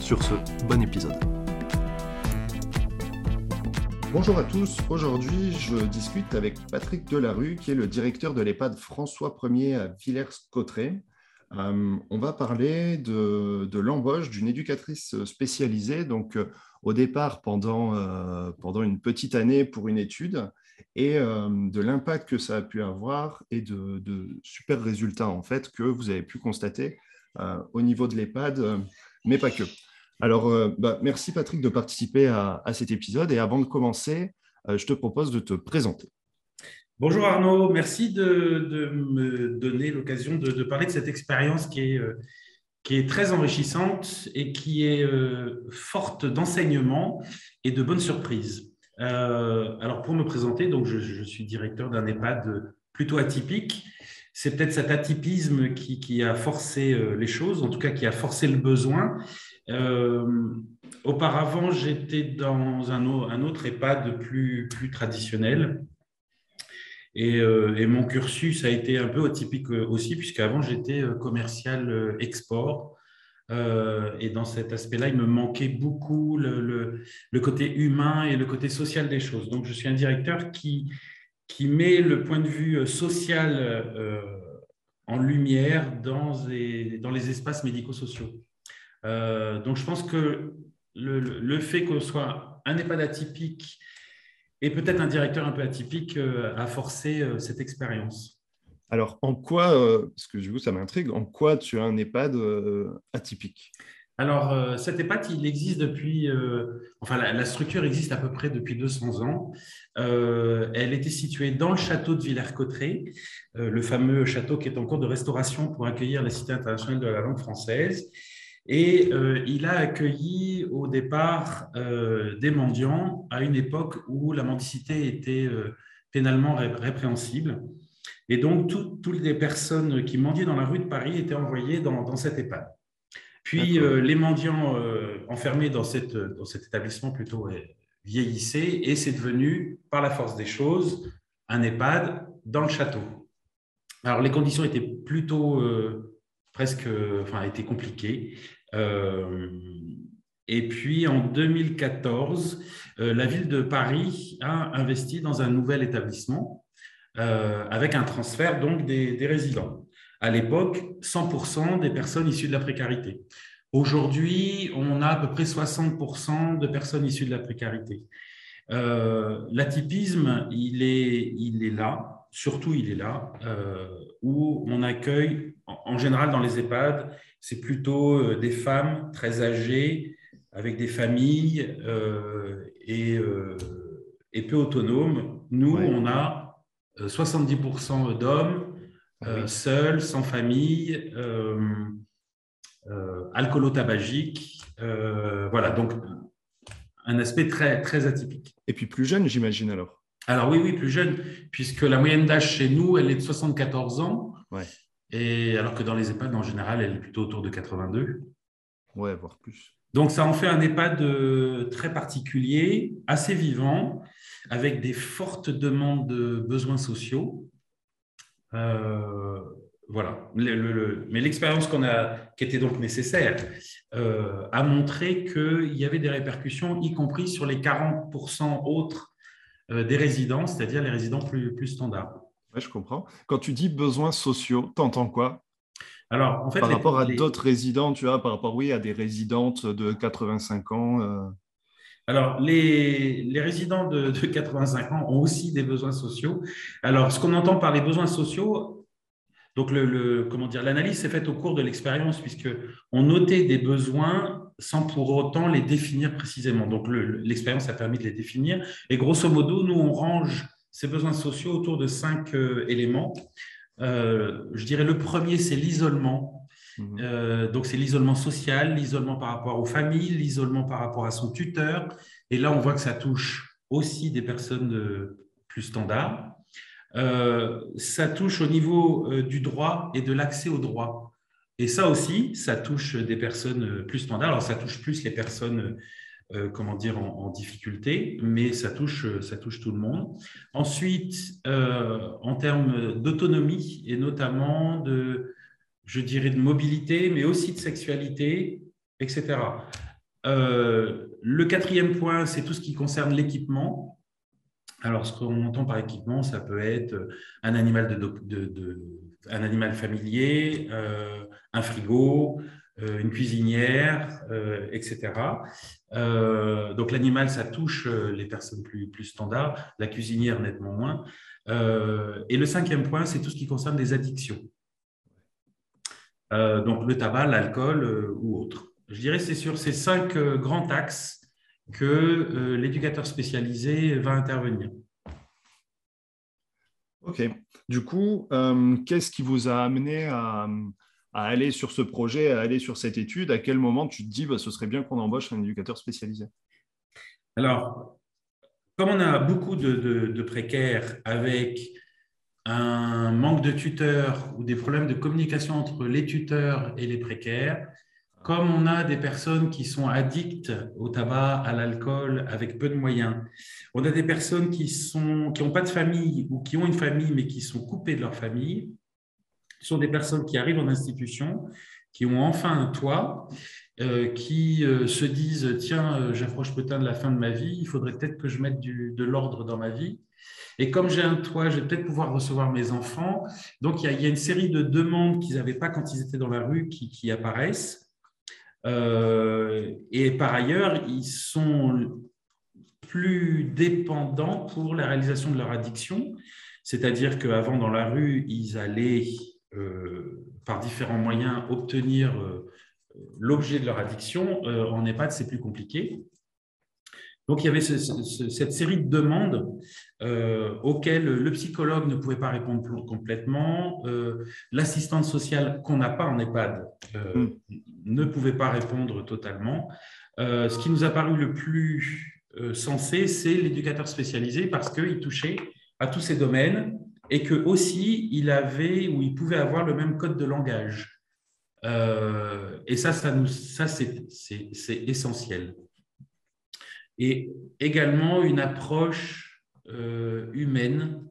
Sur ce, bon épisode. Bonjour à tous, aujourd'hui je discute avec Patrick Delarue qui est le directeur de l'EHPAD François 1er à Villers-Cotterêts. Euh, on va parler de, l'embauche d'une éducatrice spécialisée, donc euh, au départ pendant, euh, pendant une petite année pour une étude, et de l'impact que ça a pu avoir et de, de, super résultats en fait que vous avez pu constater au niveau de l'EHPAD, mais pas que. Alors, euh, bah, merci Patrick de participer à, cet épisode. Et avant de commencer, euh, je te propose de te présenter. Bonjour Arnaud, merci de, me donner l'occasion de, parler de cette expérience qui est, euh, très enrichissante et qui est forte d'enseignements et de bonnes surprises. alors pour me présenter, donc je, suis directeur d'un EHPAD plutôt atypique. C'est peut-être cet atypisme qui, a forcé les choses, en tout cas qui a forcé le besoin. Euh, auparavant, j'étais dans un, autre EHPAD plus, traditionnel. Et, euh, et, mon cursus a été un peu atypique aussi, puisqu'avant, j'étais euh, commercial export. et dans cet aspect-là, il me manquait beaucoup le, côté humain et le côté social des choses. Donc, je suis un directeur qui, met le point de vue social en lumière dans les espaces médico-sociaux. Euh, donc, je pense que le, fait qu'on soit un EHPAD atypique et peut-être un directeur un peu atypique euh, a forcé euh, cette expérience. Alors, en quoi, parce que du coup, ça m'intrigue, en quoi tu as un EHPAD atypique? Alors, cet EHPAD, il existe depuis, enfin, la, structure existe à peu près depuis 200 ans. elle était située dans le château de Villers-Cotterêts, le fameux château qui est en cours de restauration pour accueillir la Cité internationale de la langue française. Et euh, il a accueilli au départ euh, des mendiants à une époque où la mendicité était euh, pénalement répréhensible. Et donc, toutes les personnes qui mendiaient dans la rue de Paris étaient envoyées dans, dans cet EHPAD. Puis, les mendiants enfermés dans, cette, dans, cet établissement plutôt vieillissaient et c'est devenu, par la force des choses, un EHPAD dans le château. Alors, les conditions étaient plutôt presque, enfin, étaient compliquées. Euh, et puis en 2014, euh, la ville de Paris a investi dans un nouvel établissement euh, avec un transfert donc des, résidents. À l'époque, 100% des personnes issues de la précarité. Aujourd'hui, on a à peu près 60% de personnes issues de la précarité. L'atypisme, il est, il est là, surtout il est là, où on accueille, en, général dans les EHPAD, c'est plutôt euh, des femmes très âgées, avec des familles euh, euh, et, peu autonomes. Nous, on a 70% d'hommes ah seuls, sans famille, alcoolo-tabagique. voilà, donc un aspect très, très atypique. Et puis plus jeune, j'imagine alors? Alors oui, oui, plus jeune, puisque la moyenne d'âge chez nous, elle est de 74 ans. Ouais. Et alors que dans les EHPAD, en général, elle est plutôt autour de 82. Ouais, voire plus. Donc, ça en fait un EHPAD euh, très particulier, assez vivant, avec des fortes demandes de besoins sociaux. Euh, voilà. mais l'expérience qu'on a, qui était donc nécessaire, euh, a montré qu'il y avait des répercussions, y compris sur les 40% autres des résidents, c'est-à-dire les résidents plus, plus standards je comprends. Quand tu dis besoins sociaux, t'entends quoi? Alors, en fait, par rapport à d'autres résidents, tu vois, par rapport, oui, à des résidentes de 85 ans. Euh. Alors, les, les résidents de, 85 ans ont aussi des besoins sociaux. Alors, ce qu'on entend par les besoins sociaux, donc le, comment dire, l'analyse s'est faite au cours de l'expérience puisque on notait des besoins sans pour autant les définir précisément. Donc, l'expérience a permis de les définir. Et grosso modo, nous on range ces besoins sociaux autour de cinq euh, éléments. Euh, je dirais le premier, c'est l'isolement. Mhm. donc, c'est l'isolement social, l'isolement par rapport aux familles, l'isolement par rapport à son tuteur. Et là, on voit que ça touche aussi des personnes plus standards. ça touche au niveau du droit et de l'accès au droit. Et ça aussi, ça touche des personnes plus standards. Alors, ça touche plus les personnes euh, comment dire, en, difficulté, mais ça touche, ça touche tout le monde. Ensuite, euh, en termes d'autonomie et notamment de, je dirais, de mobilité, mais aussi de sexualité, etc. Euh, le quatrième point, c'est tout ce qui concerne l'équipement. Alors, ce qu'on entend par équipement, ça peut être un animal, de, un animal familier, un frigo, euh, une cuisinière, euh, etc. Euh, donc l'animal, ça touche les personnes plus, plus standards, la cuisinière nettement moins. et le cinquième point, c'est tout ce qui concerne les addictions. donc le tabac, l'alcool ou autre. Je dirais c'est sur ces cinq grands axes que l'éducateur spécialisé va intervenir. Ok. Du coup, qu'est-ce qui vous a amené à, à aller sur ce projet, à aller sur cette étude À quel moment tu te dis, bah, ce serait bien qu'on embauche un éducateur spécialisé? Alors, comme on a beaucoup de, précaires avec un manque de tuteurs ou des problèmes de communication entre les tuteurs et les précaires, comme on a des personnes qui sont addictes au tabac, à l'alcool, avec peu de moyens, on a des personnes qui n'ont qui pas de famille ou qui ont une famille mais qui sont coupées de leur famille, sont des personnes qui arrivent en institution, qui ont enfin un toit, euh, qui euh, se disent tiens, euh, j'approche peut-être de la fin de ma vie, il faudrait peut-être que je mette de l'ordre dans ma vie. Et comme j'ai un toit, je vais peut-être pouvoir recevoir mes enfants. Donc il y, a, une série de demandes qu'ils n'avaient pas quand ils étaient dans la rue qui, apparaissent. et par ailleurs, ils sont plus dépendants pour la réalisation de leur addiction. C'est-à-dire qu'avant, dans la rue, ils allaient par différents moyens, obtenir euh, l'objet de leur addiction, euh, en EHPAD, c'est plus compliqué. Donc, il y avait cette série de demandes auxquelles le psychologue ne pouvait pas répondre complètement, l'assistante sociale qu'on n'a pas en EHPAD mm. ne pouvait pas répondre totalement. ce qui nous a paru le plus sensé, c'est l'éducateur spécialisé parce qu'il touchait à tous ces domaines et que aussi il avait ou il pouvait avoir le même code de langage. Euh, et ça, ça, nous, ça c'est, essentiel. Et également une approche euh, humaine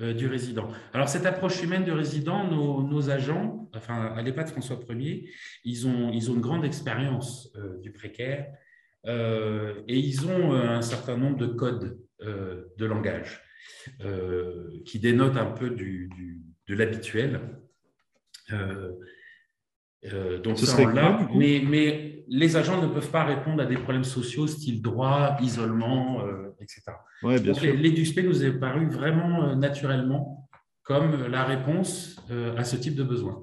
euh, du résident. Alors cette approche humaine du résident, nos, agents, enfin à l'EHPAD François 1er, ils ont, ils ont une grande expérience du précaire et ils ont un certain nombre de codes de langage. Euh, qui dénote un peu du, de l'habituel. Euh, euh, donc Ce serait là, mais, mais, les agents ne peuvent pas répondre à des problèmes sociaux, style droit, isolement, etc. Ouais, bien sûr. L'EduSP nous est paru vraiment naturellement comme la réponse à ce type de besoin.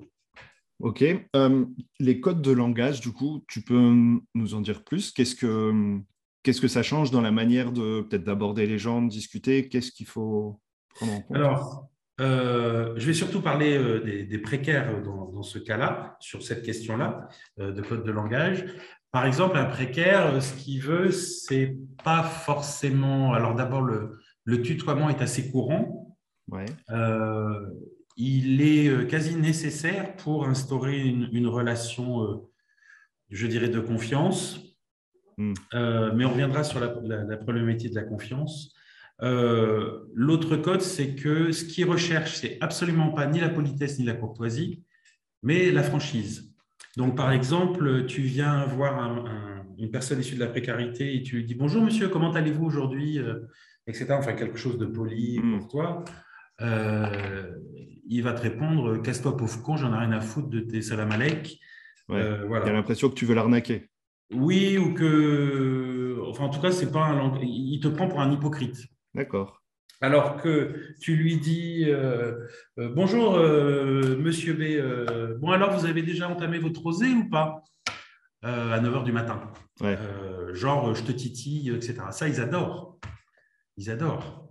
Ok. les codes de langage, du coup, tu peux nous en dire plus? Qu'est-ce que Qu'est-ce que ça change dans la manière de peut-être d'aborder les gens, de discuter? Qu'est-ce qu'il faut prendre en compte? Alors, euh, je vais surtout parler euh, des, précaires dans, ce cas-là, sur cette question-là euh, de code de langage. Par exemple, un précaire, ce qu'il veut, c'est pas forcément. Alors, d'abord, le, tutoiement est assez courant. Ouais. il est quasi nécessaire pour instaurer une, une relation, je dirais, de confiance Hmm. Euh, mais on reviendra sur la, problématique de la confiance. Euh, l'autre code, c'est que ce qui recherche, c'est absolument pas ni la politesse ni la courtoisie, mais la franchise. Donc, par exemple, tu viens voir une personne issue de la précarité et tu lui dis Bonjour monsieur, comment allez-vous aujourd'hui euh, etc. Enfin, quelque chose de poli hmm. pour toi. il va te répondre Casse-toi, pauvre con, j'en ai rien à foutre de tes salam alek. voilà. Il a l'impression que tu veux l'arnaquer. Oui, ou que. Enfin, en tout cas, c'est pas un. Il te prend pour un hypocrite. D'accord. Alors que tu lui dis euh, euh, Bonjour, euh, monsieur B. bon, alors, vous avez déjà entamé votre rosée ou pas? À 9 h du matin. genre, je te titille, etc. Ça, ils adorent. Ils adorent.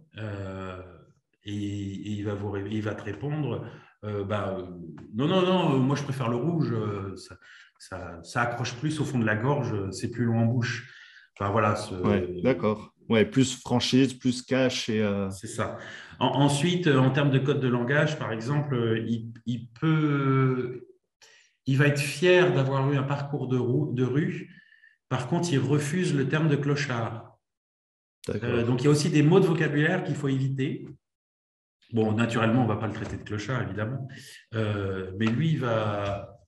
Et, il, va vous, il va te répondre bah, non, non, non, moi je préfère le rouge, ça, ça, accroche plus au fond de la gorge, c'est plus long en bouche. Enfin, voilà. d'accord. Ouais, plus franchise, plus cash. Et, C'est ça. ensuite, en termes de code de langage, par exemple, il, il peut, il va être fier d'avoir eu un parcours de, de, rue. Par contre, il refuse le terme de clochard. Euh, donc, il y a aussi des mots de vocabulaire qu'il faut éviter. Bon, naturellement, on ne va pas le traiter de clochard, évidemment. Euh, mais lui, il va,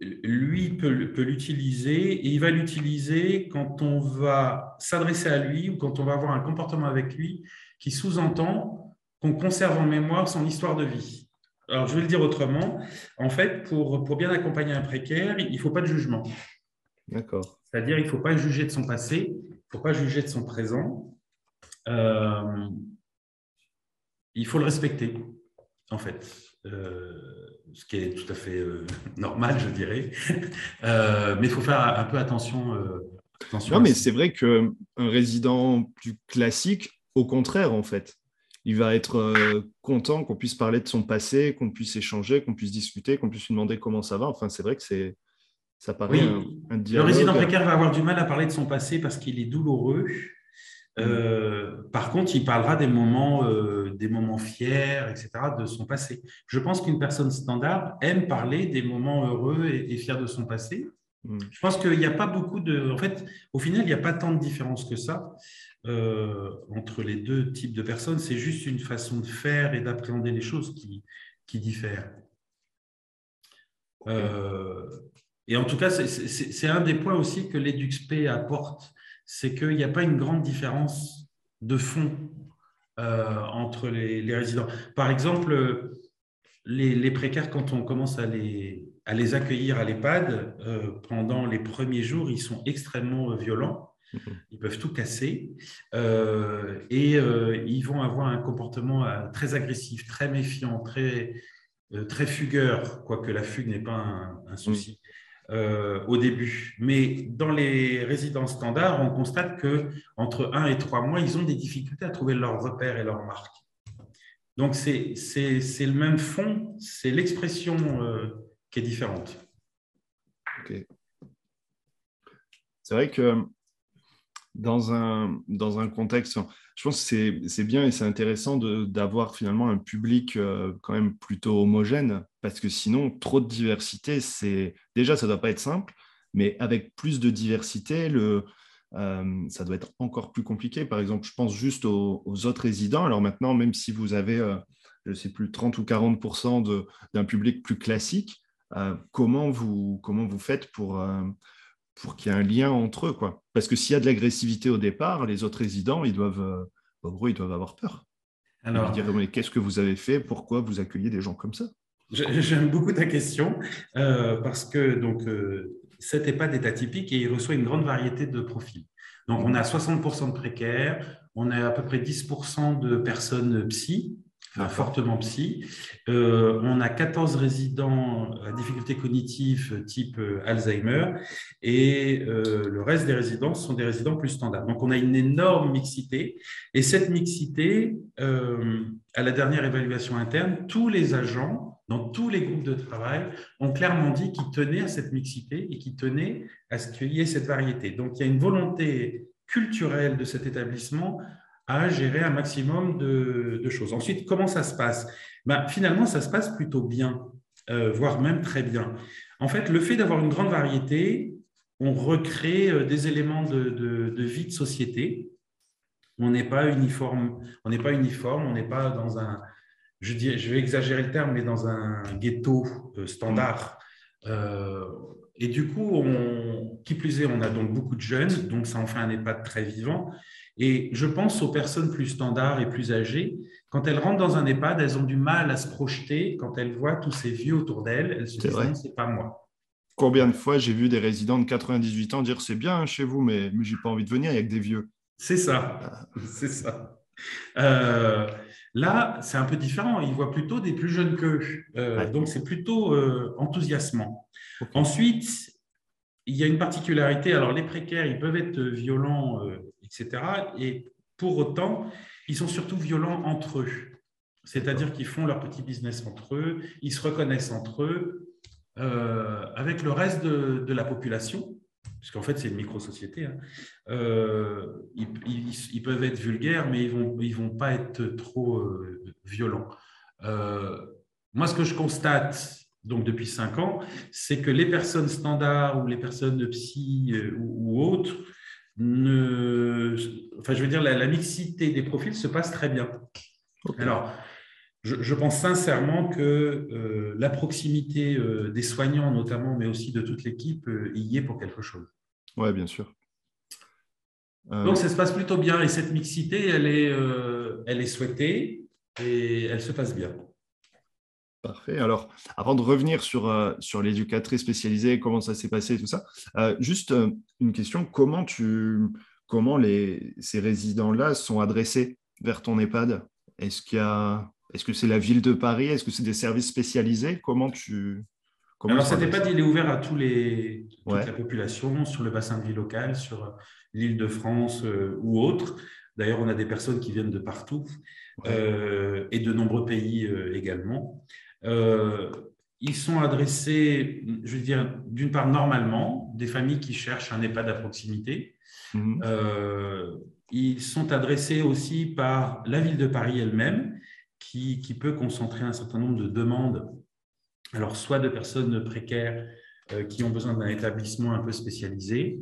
lui peut, peut l'utiliser et il va l'utiliser quand on va s'adresser à lui ou quand on va avoir un comportement avec lui qui sous-entend qu'on conserve en mémoire son histoire de vie. Alors, je vais le dire autrement. En fait, pour, pour bien accompagner un précaire, il ne faut pas de jugement. D'accord. C'est-à-dire, il ne faut pas juger de son passé, il ne faut pas juger de son présent. Euh, il faut le respecter, en fait. Euh, ce qui est tout à fait euh, normal, je dirais. mais il faut faire un peu attention. attention non, mais c'est vrai qu'un résident plus classique, au contraire, en fait, il va être euh, content qu'on puisse parler de son passé, qu'on puisse échanger, qu'on puisse discuter, qu'on puisse lui demander comment ça va. Enfin, c'est vrai que c'est ça paraît un, dialogue. Le résident précaire va avoir du mal à parler de son passé parce qu'il est douloureux. Euh, par contre, il parlera des moments, euh, des moments fiers, etc., de son passé. Je pense qu'une personne standard aime parler des moments heureux et, fiers de son passé. Mm. Je pense qu'il n'y a pas beaucoup de. En fait, au final, il n'y a pas tant de différence que ça. Euh, entre les deux types de personnes, c'est juste une façon de faire et d'appréhender les choses qui, qui diffèrent. Et en tout cas, c'est un des points aussi que l'EduxP apporte, c'est qu'il n'y a pas une grande différence de fond euh, entre les, résidents. Par exemple, les, les, précaires, quand on commence à les, à les accueillir à l'EHPAD, pendant les premiers jours, ils sont extrêmement violents. Ils peuvent tout casser euh, et euh, ils vont avoir un comportement euh, très agressif, très méfiant, très, très fugueur, quoique la fugue n'est pas un, souci. Au début. Mais dans les résidences standards, on constate que entre 1 et 3 mois, ils ont des difficultés à trouver leurs repères et leurs marques. Donc, c'est le même fond, c'est l'expression qui est différente. C'est vrai que dans un, dans un contexte, je pense que c'est bien et c'est intéressant d'avoir finalement un public euh, quand même plutôt homogène, parce que sinon, trop de diversité, c'est déjà, ça ne doit pas être simple, mais avec plus de diversité, le, euh, ça doit être encore plus compliqué. Par exemple, je pense juste aux, autres résidents. Alors maintenant, même si vous avez, euh, je ne sais plus, 30 ou 40% d'un public plus classique, comment, vous, comment vous faites pour pour qu'il y ait un lien entre eux. Quoi. Parce que s'il y a de l'agressivité au départ, les autres résidents, ils doivent, euh, gros, ils doivent avoir peur. Alors, dire, mais qu'est-ce que vous avez fait? Pourquoi vous accueillez des gens comme ça? J'aime beaucoup ta question euh, parce que donc, euh, cet EHPAD est atypique et il reçoit une grande variété de profils. Donc, on a 60% de précaires, on a à peu près 10% de personnes psy, fortement psy. Euh, on a 14 résidents à difficultés cognitives type euh, Alzheimer et euh, le reste des résidents sont des résidents plus standards. Donc on a une énorme mixité et cette mixité, à la dernière évaluation interne, tous les agents dans tous les groupes de travail ont clairement dit qu'ils tenaient à cette mixité et qu'ils tenaient à ce qu'il y ait cette variété. Donc il y a une volonté culturelle de cet établissement à gérer un maximum de, choses. Ensuite, comment ça se passe? Ben, Finalement, ça se passe plutôt bien, euh, voire même très bien. En fait, le fait d'avoir une grande variété, on recrée euh, des éléments de, vie de société. On n'est pas uniforme, on n'est pas uniforme, on n'est pas dans un, je, dis, je vais exagérer le terme, mais dans un ghetto euh, standard. et du coup, on, qui plus est, on a donc beaucoup de jeunes, donc ça en fait un EHPAD très vivant. Et je pense aux personnes plus standards et plus âgées. Quand elles rentrent dans un EHPAD, elles ont du mal à se projeter quand elles voient tous ces vieux autour d'elles. Elles se disent, c'est pas moi. Combien de fois j'ai vu des résidents de 98 ans dire c'est bien chez vous, mais, mais j'ai pas envie de venir avec des vieux. C'est ça, ah. c'est ça. Euh, là, c'est un peu différent. Ils voient plutôt des plus jeunes qu'eux. Euh, donc, c'est plutôt euh, enthousiasmant. Ensuite, il y a une particularité. Alors, les précaires, ils peuvent être violents etc. Et pour autant, ils sont surtout violents entre eux. C'est-à-dire qu'ils font leur petit business entre eux, ils se reconnaissent entre eux, euh, avec le reste de, la population, puisqu'en fait c'est une micro-société. Hein. Euh, ils, peuvent être vulgaires, mais ils ne vont, ils vont pas être trop euh, violents. moi, ce que je constate donc depuis cinq ans, c'est que les personnes standards ou les personnes de psy ou, autres, ne, enfin, je veux dire, la, mixité des profils se passe très bien. Alors, je, pense sincèrement que euh, la proximité euh, des soignants notamment, mais aussi de toute l'équipe, euh, y est pour quelque chose. Oui, bien sûr. Donc ça se passe plutôt bien et cette mixité, elle est, elle est souhaitée et elle se passe bien. Parfait. Alors, avant de revenir sur, sur l'éducatrice spécialisée, comment ça s'est passé, tout ça, juste une question, comment, tu, comment les, ces résidents-là sont adressés vers ton EHPAD? Est-ce qu'il y a est-ce que c'est la ville de Paris? Est-ce que c'est des services spécialisés? Comment tu. Comment Alors, cet EHPAD, il est ouvert à tous les, toute la population, sur le bassin de vie local, sur l'île de France euh, ou autre. D'ailleurs, on a des personnes qui viennent de partout euh, et de nombreux pays euh, ils sont adressés, je veux dire, d'une part normalement, des familles qui cherchent un EHPAD à proximité. Mhm. ils sont adressés aussi par la ville de Paris elle-même, qui, peut concentrer un certain nombre de demandes, alors soit de personnes précaires euh, qui ont besoin d'un établissement un peu spécialisé,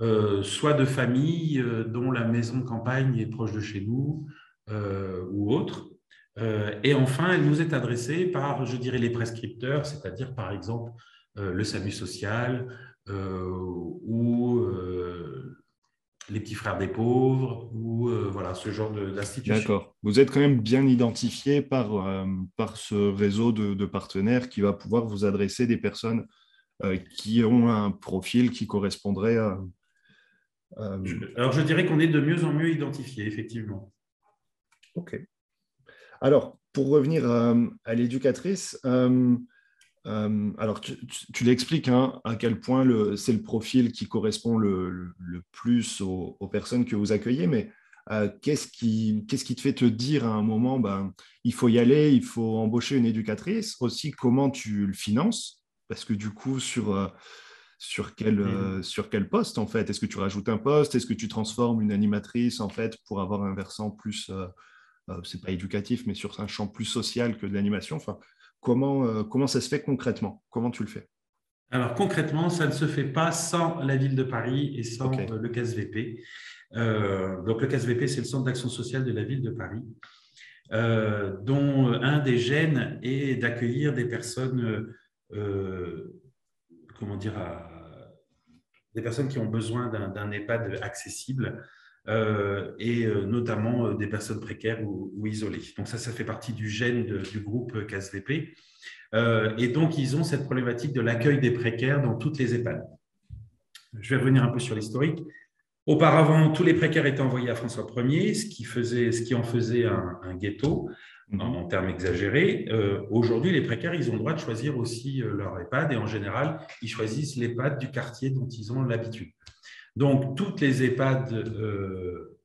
euh, soit de familles euh, dont la maison de campagne est proche de chez nous ou autre. Et enfin, elle nous est adressée par, je dirais, les prescripteurs, c'est-à-dire par exemple le SAMU social ou les petits frères des pauvres ou euh, voilà ce genre d'institution. D'accord. Vous êtes quand même bien identifié par, euh, par ce réseau de, partenaires qui va pouvoir vous adresser des personnes euh, qui ont un profil qui correspondrait à. Alors je dirais qu'on est de mieux en mieux identifié, effectivement. OK. Alors, pour revenir à l'éducatrice, euh, alors, tu, l'expliques hein, à quel point c'est le profil qui correspond le, plus aux, personnes que vous accueillez, mais euh, qu'est-ce qui, qui, te fait te dire à un moment, ben, il faut y aller, il faut embaucher une éducatrice? Aussi, comment tu le finances? Parce que du coup, sur, euh, sur, quel, sur quel poste, en fait? Est-ce que tu rajoutes un poste? Est-ce que tu transformes une animatrice, en fait, pour avoir un versant plus, c'est pas éducatif, mais sur un champ plus social que de l'animation. Enfin, Comment, euh, comment ça se fait concrètement? Comment tu le fais? Alors concrètement, ça ne se fait pas sans la ville de Paris et sans euh, le CASVP. Euh, donc le CASVP, c'est le centre d'action sociale de la ville de Paris, dont un des gènes est d'accueillir des personnes, comment dire, des personnes qui ont besoin d'un EHPAD accessible. euh, et euh, notamment euh, des personnes précaires ou, isolées. Donc ça, ça fait partie du gène du groupe CASVP. et donc, ils ont cette problématique de l'accueil des précaires dans toutes les EHPAD. Je vais revenir un peu sur l'historique. Auparavant, tous les précaires étaient envoyés à François Ier, ce qui, faisait, ce qui en faisait un, ghetto mhm. en, termes exagérés. Aujourd'hui, les précaires, ils ont le droit de choisir aussi leur EHPAD et en général, ils choisissent l'EHPAD du quartier dont ils ont l'habitude. Donc, toutes les EHPAD euh,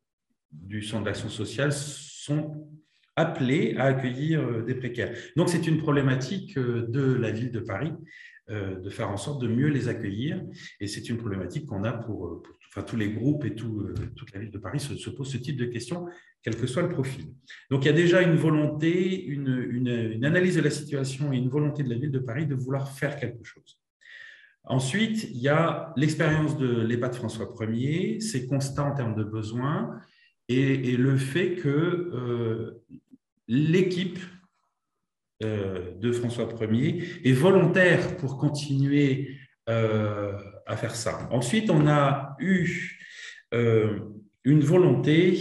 du centre d'action sociale sont appelées à accueillir euh, des précaires. Donc, c'est une problématique euh, de la ville de Paris de faire en sorte de mieux les accueillir. Et c'est une problématique qu'on a pour, tous les groupes et toute la ville de Paris se, se pose ce type de questions, quel que soit le profil. Donc, il y a déjà une volonté, une analyse de la situation et une volonté de la ville de Paris de vouloir faire quelque chose. Ensuite, il y a l'expérience de l'EHPAD François Ier, ses constats en termes de besoins et, le fait que euh, l'équipe euh, de François Ier est volontaire pour continuer euh, à faire ça. Ensuite, on a eu une volonté,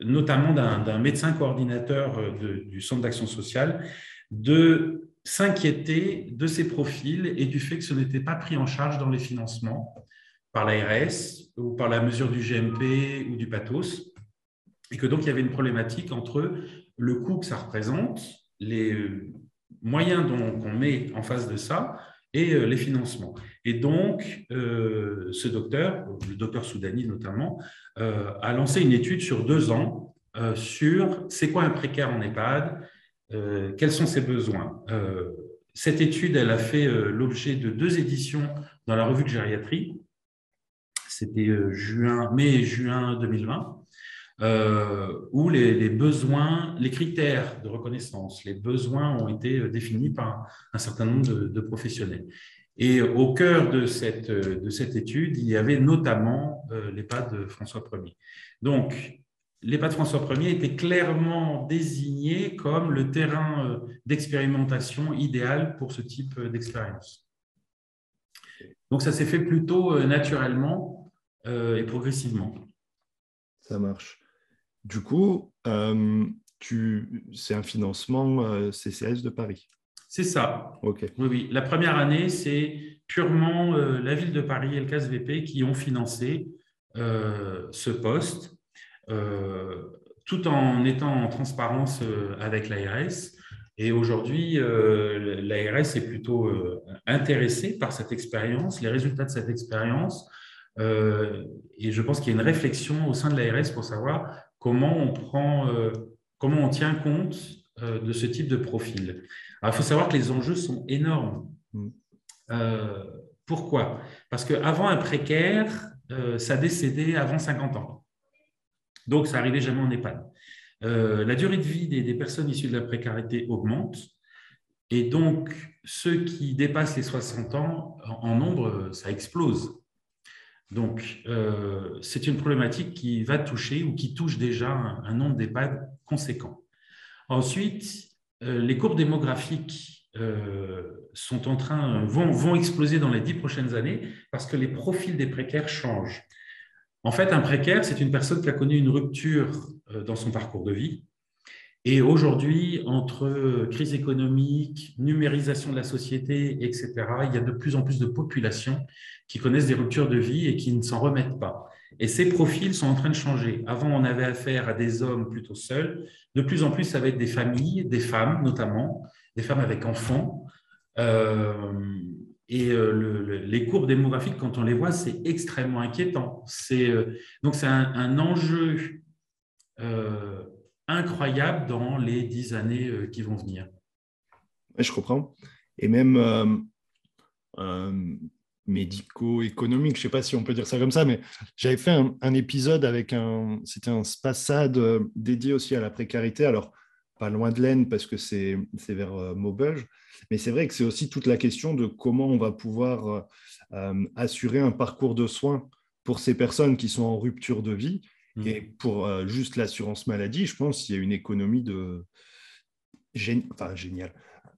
notamment d'un médecin coordinateur du Centre d'action sociale, de s'inquiéter de ces profils et du fait que ce n'était pas pris en charge dans les financements par l'ARS ou par la mesure du GMP ou du pathos, et que donc il y avait une problématique entre le coût que ça représente, les moyens qu'on met en face de ça et euh, les financements. Et donc, euh, ce docteur, le docteur Soudani notamment, euh, a lancé une étude sur deux ans sur c'est quoi un précaire en EHPAD, quels sont ses besoins? cette étude, elle a fait l'objet de deux éditions dans la revue de gériatrie. C'était mai et juin 2020. où les, besoins, les critères de reconnaissance, les besoins ont été définis par un certain nombre de professionnels. Et au cœur de cette, de cette étude, il y avait notamment euh, l'EHPAD de François Ier. Donc, l'EHPAD de François Ier était clairement désigné comme le terrain euh, d'expérimentation idéal pour ce type d'expérience. Donc, ça s'est fait plutôt euh, naturellement et progressivement. Ça marche. Du coup, c'est un financement CCS de Paris. C'est ça. Oui, oui. La première année, c'est purement euh, la ville de Paris et le CASVP qui ont financé euh, ce poste, euh, tout en étant en transparence avec l'ARS. Et aujourd'hui, l'ARS est plutôt intéressée par cette expérience, les résultats de cette expérience. et je pense qu'il y a une réflexion au sein de l'ARS pour savoir comment on prend, comment on tient compte de ce type de profil il faut savoir que les enjeux sont énormes. Mm. Euh, pourquoi? Parce qu'avant un précaire, euh, ça décédait avant 50 ans. Donc, ça n'arrivait jamais en EHPAD. Euh, la durée de vie des, personnes issues de la précarité augmente. Et donc, ceux qui dépassent les 60 ans, en, nombre, ça explose. Donc, c'est une problématique qui va toucher ou qui touche déjà un, nombre d'EHPAD conséquent. Ensuite, euh, les courbes démographiques euh, sont en train, vont exploser dans les dix prochaines années parce que les profils des précaires changent. En fait, un précaire, c'est une personne qui a connu une rupture euh, dans son parcours de vie. Et aujourd'hui, entre crise économique, numérisation de la société, etc., il y a de plus en plus de populations qui connaissent des ruptures de vie et qui ne s'en remettent pas. Et ces profils sont en train de changer. Avant, on avait affaire à des hommes plutôt seuls. De plus en plus, ça va être des familles, des femmes notamment, des femmes avec enfants. Euh, et euh, les courbes démographiques, quand on les voit, c'est extrêmement inquiétant. Euh, donc, c'est un, enjeu incroyable dans les dix années qui vont venir. Je comprends. Et même médico-économique, je ne sais pas si on peut dire ça comme ça, mais j'avais fait un, épisode avec un, c'était un spassade euh, dédié aussi à la précarité, alors pas loin de l'Aisne parce que c'est, vers euh, Maubeuge, mais c'est vrai que c'est aussi toute la question de comment on va pouvoir euh, assurer un parcours de soins pour ces personnes qui sont en rupture de vie. Mmh. Et pour juste l'assurance maladie, je pense qu'il y a une économie de... enfin, génial,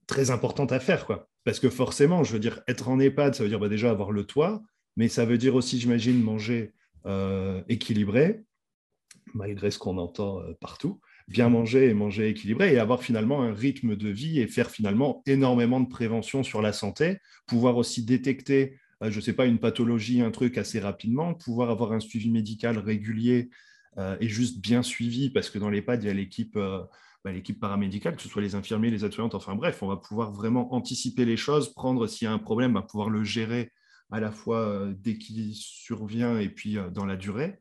très importante à faire. Quoi. Parce que forcément, je veux dire, être en EHPAD, ça veut dire bah, déjà avoir le toit, mais ça veut dire aussi, j'imagine, manger euh, équilibré, malgré ce qu'on entend euh, partout, bien manger et manger équilibré, et avoir finalement un rythme de vie et faire finalement énormément de prévention sur la santé, pouvoir aussi détecter, euh, je ne sais pas, une pathologie, un truc assez rapidement, pouvoir avoir un suivi médical régulier et juste bien suivi, parce que dans l'EHPAD, il y a l'équipe bah, l'équipe paramédicale, que ce soit les infirmiers, les aides enfin bref, on va pouvoir vraiment anticiper les choses, prendre s'il y a un problème, bah, pouvoir le gérer à la fois euh, dès qu'il survient et puis euh, dans la durée.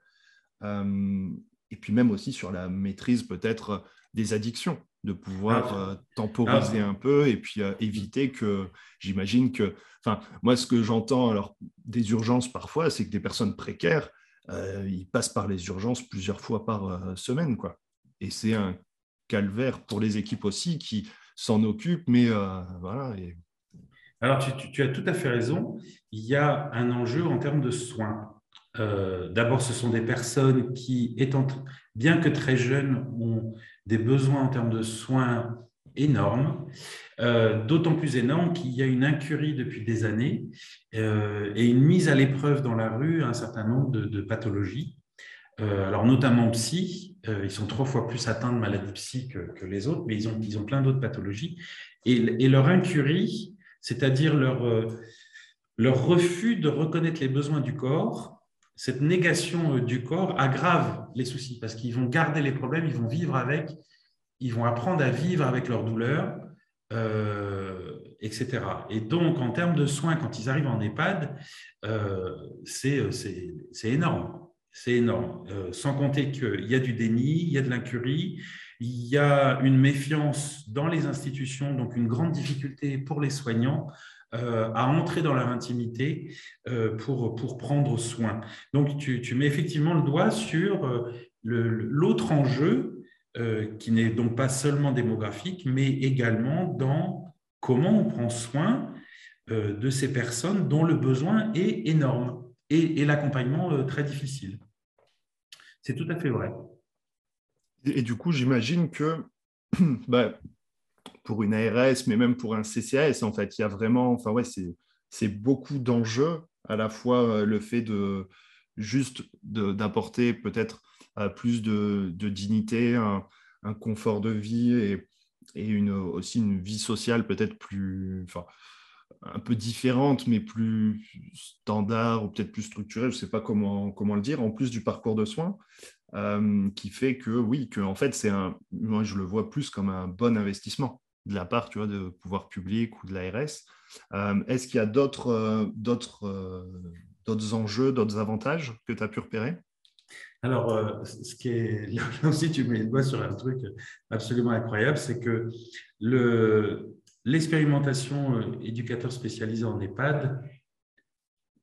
Euh, et puis même aussi sur la maîtrise peut-être des addictions, de pouvoir ah. temporiser ah. un peu et puis éviter que, j'imagine que, enfin, moi ce que j'entends alors des urgences parfois, c'est que des personnes précaires, ils passent par les urgences plusieurs fois par semaine, quoi. Et c'est un calvaire pour les équipes aussi qui s'en occupent, mais euh, voilà. Alors, tu, as tout à fait raison. Il y a un enjeu en termes de soins. Euh, d'abord, ce sont des personnes qui, étant bien que très jeunes, ont des besoins en termes de soins énormes, euh, d'autant plus énormes qu'il y a une incurie depuis des années et une mise à l'épreuve dans la rue un certain nombre de pathologies. alors, notamment psy, euh, ils sont trois fois plus atteints de maladies psy que, les autres, mais ils ont, plein d'autres pathologies. Et, leur incurie, c'est-à-dire euh, leur refus de reconnaître les besoins du corps, cette négation euh, du corps aggrave les soucis parce qu'ils vont garder les problèmes, ils vont vivre avec, ils vont apprendre à vivre avec leurs douleurs, etc. Et donc, en termes de soins, quand ils arrivent en EHPAD, c'est énorme C'est énorme. sans compter qu'il y a du déni, il y a de l'incurie, il y a une méfiance dans les institutions, donc une grande difficulté pour les soignants euh, à entrer dans leur intimité euh, pour, pour prendre soin. Donc, tu, tu, mets effectivement le doigt sur euh, l'autre enjeu, qui n'est donc pas seulement démographique, mais également dans comment on prend soin de ces personnes dont le besoin est énorme et, l'accompagnement très difficile. C'est tout à fait vrai. Et, du coup, j'imagine que bah, pour une ARS, mais même pour un CCAS, en fait, il y a vraiment, enfin ouais, c'est beaucoup d'enjeux, à la fois euh, le fait de juste d'apporter peut-être euh, plus de, dignité, un, confort de vie et, une, aussi une vie sociale peut-être plus, enfin, un peu différente, mais plus standard ou peut-être plus structurée, je ne sais pas comment, comment le dire, en plus du parcours de soins. Euh, qui fait que oui, que en fait, c'est un, moi je le vois plus comme un bon investissement de la part, tu vois, de pouvoir public ou de l'ARS. Euh, est-ce qu'il y a d'autres, euh, d'autres, d'autres enjeux, d'autres avantages que tu as pu repérer? Alors, ce qui est là aussi, tu mets le doigt sur un truc absolument incroyable, c'est que le, l'expérimentation éducateur spécialisé en EHPAD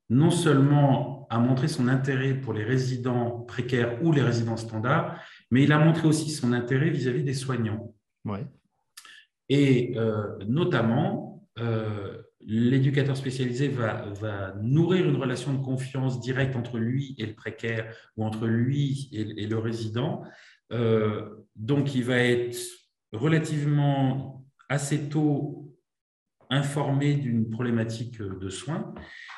non seulement a montré son intérêt pour les résidents précaires ou les résidents standards, mais il a montré aussi son intérêt vis-à-vis des soignants. Et euh, notamment, euh, l'éducateur spécialisé va, nourrir une relation de confiance directe entre lui et le précaire ou entre lui et, le résident. Euh, donc, il va être relativement assez tôt informé d'une problématique de soins,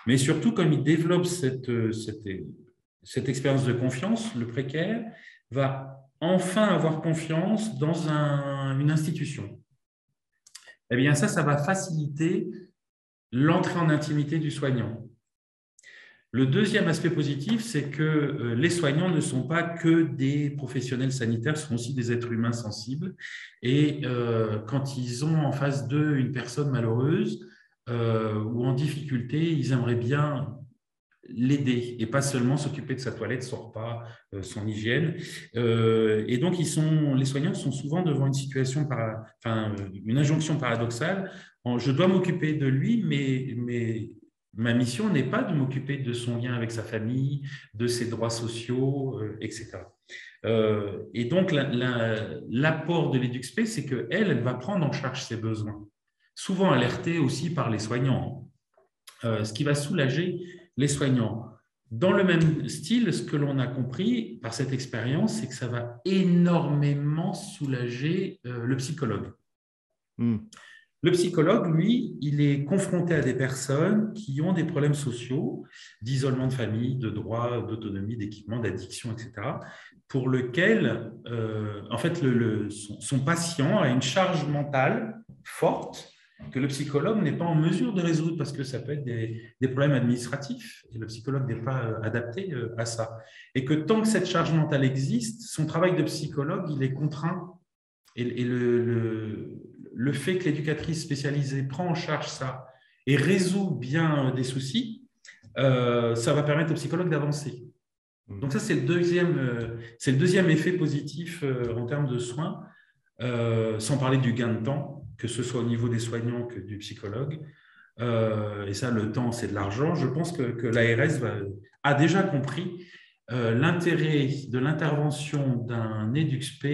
mais surtout comme il développe cette, cette, expérience de confiance, le précaire va enfin avoir confiance dans une institution. Eh bien ça, ça va faciliter l'entrée en intimité du soignant. Le deuxième aspect positif, c'est que euh, les soignants ne sont pas que des professionnels sanitaires, ce sont aussi des êtres humains sensibles. Et euh, quand ils ont en face d'eux une personne malheureuse euh, ou en difficulté, ils aimeraient bien l'aider et pas seulement s'occuper de sa toilette, son repas, son hygiène. et donc, ils sont, les soignants sont souvent devant une situation, enfin, une injonction paradoxale. je dois m'occuper de lui, mais, mais Ma mission n'est pas de m'occuper de son lien avec sa famille, de ses droits sociaux, euh, etc. Euh, et donc, l'apport de l'EduxP, c'est qu'elle, elle va prendre en charge ses besoins, souvent alertée aussi par les soignants, euh, ce qui va soulager les soignants. Dans le même style, ce que l'on a compris par cette expérience, c'est que ça va énormément soulager le psychologue. Hmm. Le psychologue, lui, il est confronté à des personnes qui ont des problèmes sociaux, d'isolement de famille, de droit, d'autonomie, d'équipement, d'addiction, etc., pour lequel, euh, en fait, le, son, patient a une charge mentale forte que le psychologue n'est pas en mesure de résoudre parce que ça peut être des, problèmes administratifs et le psychologue n'est pas euh, adapté euh, à ça. Et que tant que cette charge mentale existe, son travail de psychologue, il est contraint. Et, le, le fait que l'éducatrice spécialisée prend en charge ça et résout bien des soucis, euh, ça va permettre au psychologue d'avancer. Mmh. Donc ça, c'est le, deuxième, euh, c'est le deuxième effet positif euh, en termes de soins, sans parler du gain de temps, que ce soit au niveau des soignants que du psychologue. et ça, le temps, c'est de l'argent. Je pense que, l'ARS a déjà compris l'intérêt de l'intervention d'un EduxP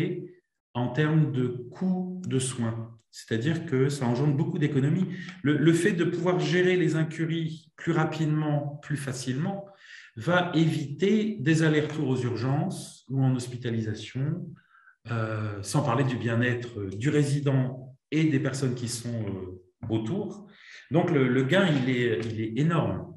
en termes de coût de soins. C'est-à-dire que ça engendre beaucoup d'économies. Le, fait de pouvoir gérer les incuries plus rapidement, plus facilement, va éviter des allers-retours aux urgences ou en hospitalisation, euh, sans parler du bien-être du résident et des personnes qui sont euh, autour. Donc le, gain, il est, il est énorme.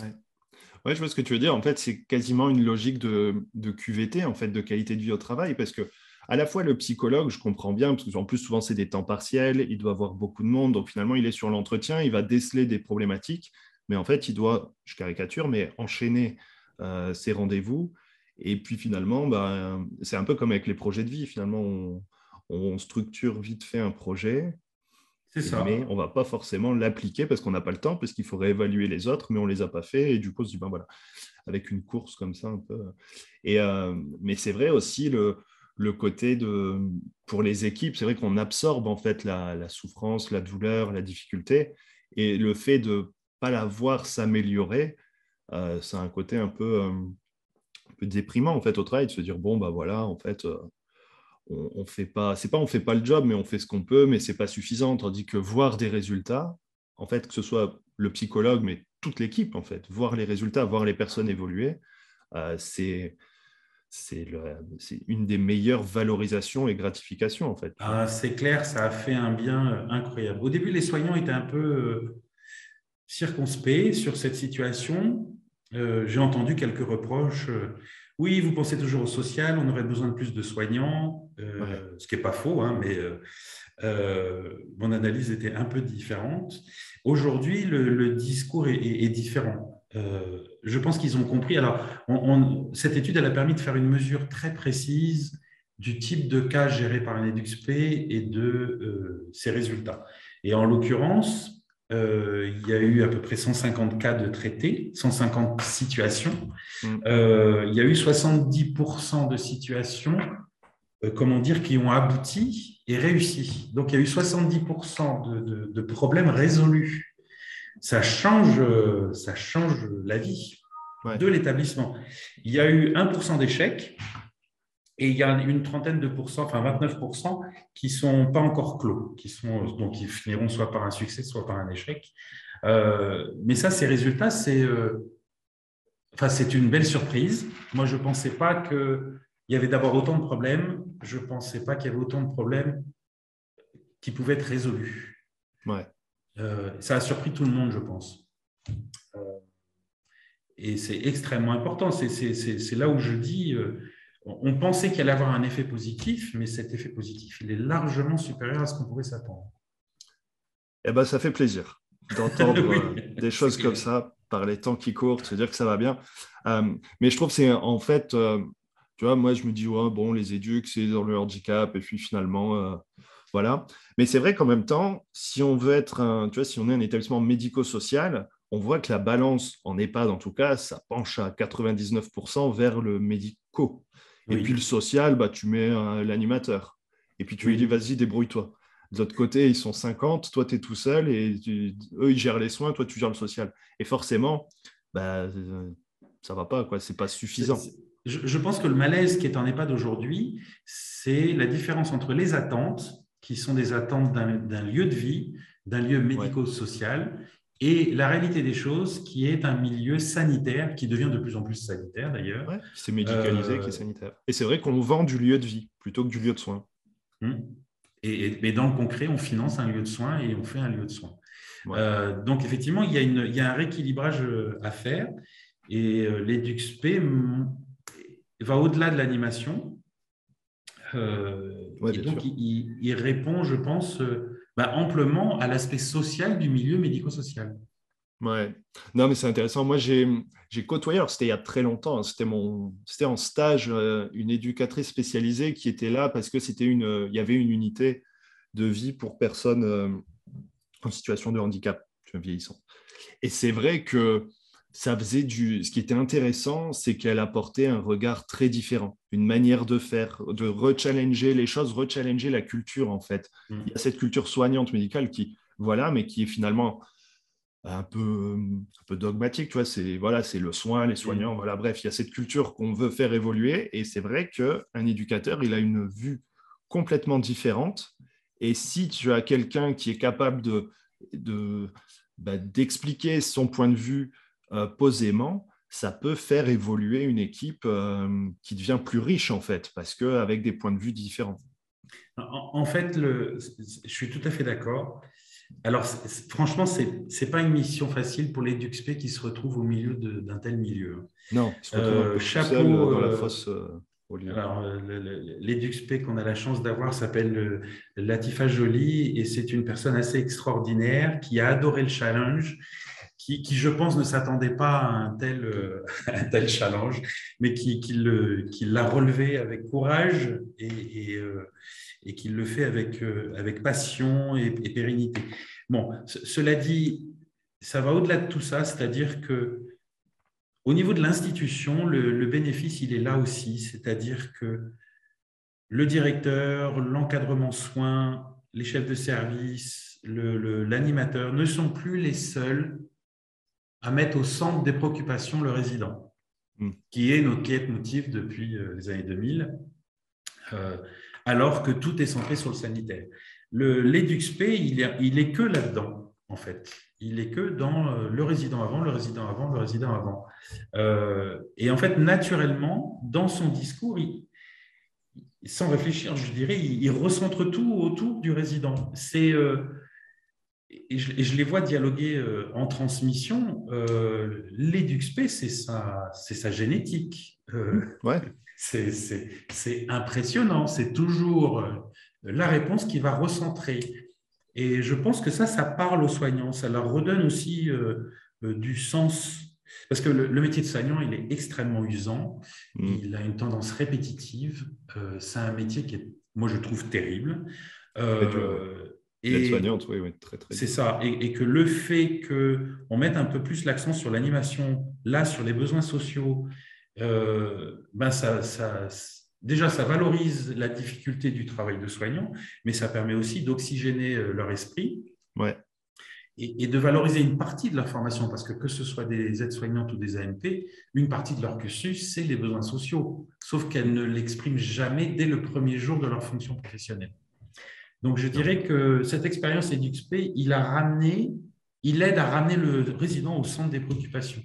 Ouais. je vois ce que tu veux dire. En fait, c'est quasiment une logique de, QVT, en fait, de qualité de vie au travail, parce que à la fois le psychologue, je comprends bien, parce qu'en plus, souvent, c'est des temps partiels, il doit voir beaucoup de monde, donc finalement, il est sur l'entretien, il va déceler des problématiques, mais en fait, il doit, je caricature, mais enchaîner euh, ses rendez-vous. Et puis finalement, bah, c'est un peu comme avec les projets de vie. Finalement, on, structure vite fait un projet. Ça. Mais on ne va pas forcément l'appliquer parce qu'on n'a pas le temps, parce qu'il faudrait évaluer les autres, mais on ne les a pas fait. Et du coup, on se dit, ben voilà, avec une course comme ça un peu. Et, euh, mais c'est vrai aussi le, le côté de, pour les équipes, c'est vrai qu'on absorbe en fait la, la, souffrance, la douleur, la difficulté. Et le fait de ne pas la voir s'améliorer, euh, c'est un côté un peu, euh, un peu, déprimant en fait au travail, de se dire, bon, bah voilà, en fait on, on fait pas, c'est pas on fait pas le job, mais on fait ce qu'on peut, mais c'est pas suffisant. Tandis que voir des résultats, en fait, que ce soit le psychologue, mais toute l'équipe, en fait, voir les résultats, voir les personnes évoluer, euh, c'est c'est une des meilleures valorisations et gratifications, en fait. Ah, c'est clair, ça a fait un bien euh, incroyable. Au début, les soignants étaient un peu euh, circonspects sur cette situation. J'ai entendu quelques reproches oui, vous pensez toujours au social, on aurait besoin de plus de soignants, euh, ce qui n'est pas faux, hein, mais euh, euh, mon analyse était un peu différente. Aujourd'hui, le, discours est, différent. je pense qu'ils ont compris. Alors, cette étude, elle a permis de faire une mesure très précise du type de cas géré par un EduxP et de ses résultats. Et en l'occurrence, euh, il y a eu à peu près 150 cas de traités, 150 situations. Mm. Euh, il y a eu 70% de situations, euh, comment dire, qui ont abouti et réussi. Donc, il y a eu 70% de, problèmes résolus. Ça change, ça change la vie de l'établissement. Il y a eu 1% d'échecs. Et il y a une trentaine de pourcents, enfin 29% qui ne sont pas encore clos, qui sont donc qui finiront soit par un succès, soit par un échec. Euh, mais ça, ces résultats, c'est euh, enfin, une belle surprise. Moi, je ne pensais pas qu'il y avait d'abord autant de problèmes. Je ne pensais pas qu'il y avait autant de problèmes qui pouvaient être résolus. Ouais. Euh, ça a surpris tout le monde, je pense. et c'est extrêmement important. C'est là où je dis on pensait qu'il allait avoir un effet positif, mais cet effet positif, il est largement supérieur à ce qu'on pouvait s'attendre. Eh ben, ça fait plaisir d'entendre euh, des choses comme ça par les temps qui courent, se dire que ça va bien. Euh, mais je trouve que c'est en fait, euh, tu vois, moi je me dis, ouais, bon, les éduques, c'est dans le handicap, et puis finalement, voilà. Mais c'est vrai qu'en même temps, si on veut être un, tu vois, si on est un établissement médico-social, on voit que la balance en EHPAD, en tout cas, ça penche à 99% vers le médico. Et puis le social, bah, tu mets l'animateur. Et puis tu lui dis, vas-y, débrouille-toi. De l'autre côté, ils sont 50, toi, tu es tout seul, et eux, ils gèrent les soins, toi, tu gères le social. Et forcément, bah, ça va pas, quoi. c'est pas suffisant. Je, pense que le malaise qui est en EHPAD aujourd'hui, c'est la différence entre les attentes, qui sont des attentes d'un lieu de vie, d'un lieu médico-social, et la réalité des choses, qui est un milieu sanitaire, qui devient de plus en plus sanitaire d'ailleurs. Ouais, c'est médicalisé, qui est euh, sanitaire. Et c'est vrai qu'on vend du lieu de vie plutôt que du lieu de soins. Hum. Et, dans le concret, on finance un lieu de soins et on fait un lieu de soins. Euh, donc effectivement, il y, a une, il y, a un rééquilibrage euh, à faire. Et l'EduxP va au-delà de l'animation. donc il, il, répond, je pense bah, amplement à l'aspect social du milieu médico-social. Ouais, non, mais c'est intéressant. Moi, j'ai côtoyé, alors c'était il y a très longtemps, hein, c'était en stage, euh, une éducatrice spécialisée qui était là parce que c'était une, il y avait une unité de vie pour personnes euh, en situation de handicap, vieillissant. Et c'est vrai que ça faisait du. Ce qui était intéressant, c'est qu'elle apportait un regard très différent, une manière de faire, de rechallenger les choses, rechallenger la culture en fait. Mm. Il y a cette culture soignante médicale qui, voilà, mais qui est finalement un peu, un peu dogmatique, tu vois. C'est voilà, c'est le soin, les soignants, mm. voilà. Bref, il y a cette culture qu'on veut faire évoluer, et c'est vrai que un éducateur, il a une vue complètement différente. Et si tu as quelqu'un qui est capable de, de bah, d'expliquer son point de vue euh, posément, ça peut faire évoluer une équipe euh, qui devient plus riche, en fait, parce qu'avec des points de vue différents. En, fait, le, je suis tout à fait d'accord. Alors, franchement, ce n'est pas une mission facile pour les DUXP qui se retrouvent au milieu d'un tel milieu. Non, euh, chapeau dans la fosse. Alors, l'EduxP qu'on a la chance d'avoir s'appelle Latifa Jolie et c'est une personne assez extraordinaire qui a adoré le challenge qui, je pense, ne s'attendait pas à un tel, euh, tel challenge, mais qui, qui l'a relevé avec courage et, et, euh, qui le fait avec, euh, avec passion et, pérennité. Bon, cela dit, ça va au-delà de tout ça, c'est-à-dire que au niveau de l'institution, le, le, bénéfice, il est là aussi, c'est-à-dire que le directeur, l'encadrement soins, les chefs de service, l'animateur ne sont plus les seuls à mettre au centre des préoccupations le résident, hmm. qui est notre quête motif depuis euh, les années 2000, euh, alors que tout est centré sur le sanitaire. L'EduxP, il est, il est que là-dedans, en fait. Il est que dans euh, le résident avant, le résident avant, le résident avant. et en fait, naturellement, dans son discours, sans réfléchir, je dirais, il, recentre tout autour du résident. C'est et je, les vois dialoguer euh, en transmission. Euh, L'EduxP, c'est sa, sa génétique. Euh, ouais. C'est impressionnant. C'est toujours euh, la réponse qui va recentrer. Et je pense que ça, ça parle aux soignants. Ça leur redonne aussi du sens. Parce que le, métier de soignant, il est extrêmement usant. Mm. Il a une tendance répétitive. c'est un métier qui est, moi, je trouve terrible. Et soignante, oui, oui, très, très. C'est ça. Et, que le fait qu'on mette un peu plus l'accent sur l'animation, là, sur les besoins sociaux, euh, ben ça, ça, déjà, ça valorise la difficulté du travail de soignant, mais ça permet aussi d'oxygéner euh, leur esprit. Ouais. Et, de valoriser une partie de leur formation, parce que que ce soit des aides-soignantes ou des AMP, une partie de leur cursus, c'est les besoins sociaux, sauf qu'elles ne l'expriment jamais dès le premier jour de leur fonction professionnelle. Donc, je dirais que cette expérience EduxP, il a ramené, il aide à ramener le résident au centre des préoccupations.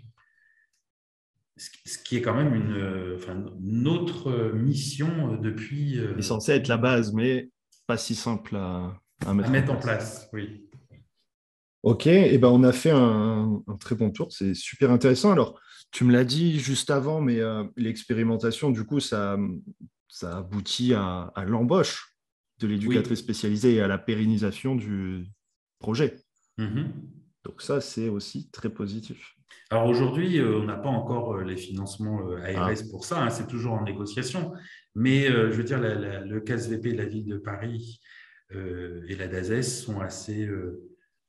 Ce qui est quand même une, enfin, notre mission depuis. Il est censé être la base, mais pas si simple à, mettre, en, place. Oui. Ok, et eh ben on a fait un, très bon tour, c'est super intéressant. Alors, tu me l'as dit juste avant, mais euh, l'expérimentation, du coup, ça, ça aboutit à l'embauche de l'éducatrice spécialisée et à la pérennisation du projet. Mhm. Donc ça, c'est aussi très positif. Alors aujourd'hui, euh, on n'a pas encore euh, les financements euh, ARS ah. pour ça, hein, c'est toujours en négociation. Mais je veux dire, le CASVP de la ville de Paris et la DAZES sont assez,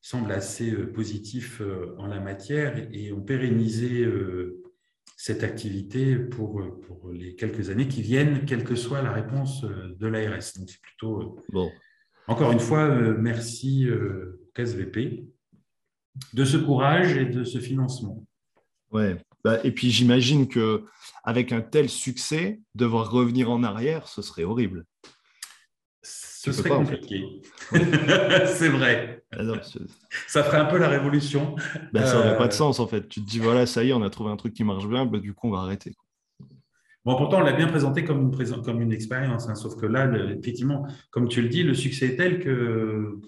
semblent assez positifs en la matière et ont pérennisé cette activité pour, pour les quelques années qui viennent, quelle que soit la réponse euh, de l'ARS. Donc, c'est plutôt. Euh, bon. Encore une fois, euh, merci KSVP de ce courage et de ce financement. Ouais. Bah, et puis j'imagine que avec un tel succès, devoir revenir en arrière, ce serait horrible. Ce serait compliqué. c'est vrai. Ah ça ferait un peu la révolution. Ben, ça n'aurait pas de euh, sens en fait. Tu te dis voilà, ça y est, on a trouvé un truc qui marche bien, ben, du coup on va arrêter. Bon, pourtant, on l'a bien présenté comme une, comme une expérience, hein, sauf que là, effectivement, comme tu le dis, le succès est tel que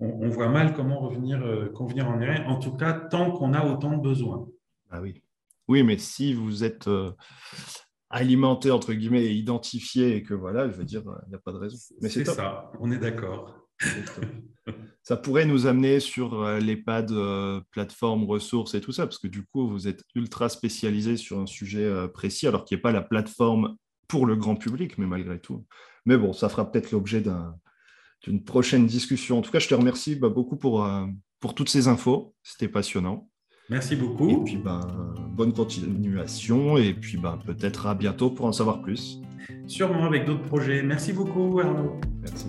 on, voit mal comment revenir, euh, convenir en arrière, en tout cas, tant qu'on a autant de besoins. Ah oui. Oui, mais si vous êtes euh, alimenté, entre guillemets, et identifié, et que voilà, je veux dire, il n'y a pas de raison. Mais c'est ça, on est d'accord. ça pourrait nous amener sur euh, les pas de euh, plateforme, ressources et tout ça, parce que du coup, vous êtes ultra spécialisé sur un sujet euh, précis, alors qu'il n'y a pas la plateforme pour le grand public, mais malgré tout. Mais bon, ça fera peut-être l'objet d'une prochaine discussion. En tout cas, je te remercie bah, beaucoup pour, pour toutes ces infos. C'était passionnant. Merci beaucoup. Et puis, ben, bonne continuation. Et puis, ben, peut-être à bientôt pour en savoir plus. Sûrement avec d'autres projets. Merci beaucoup, Arnaud. Merci.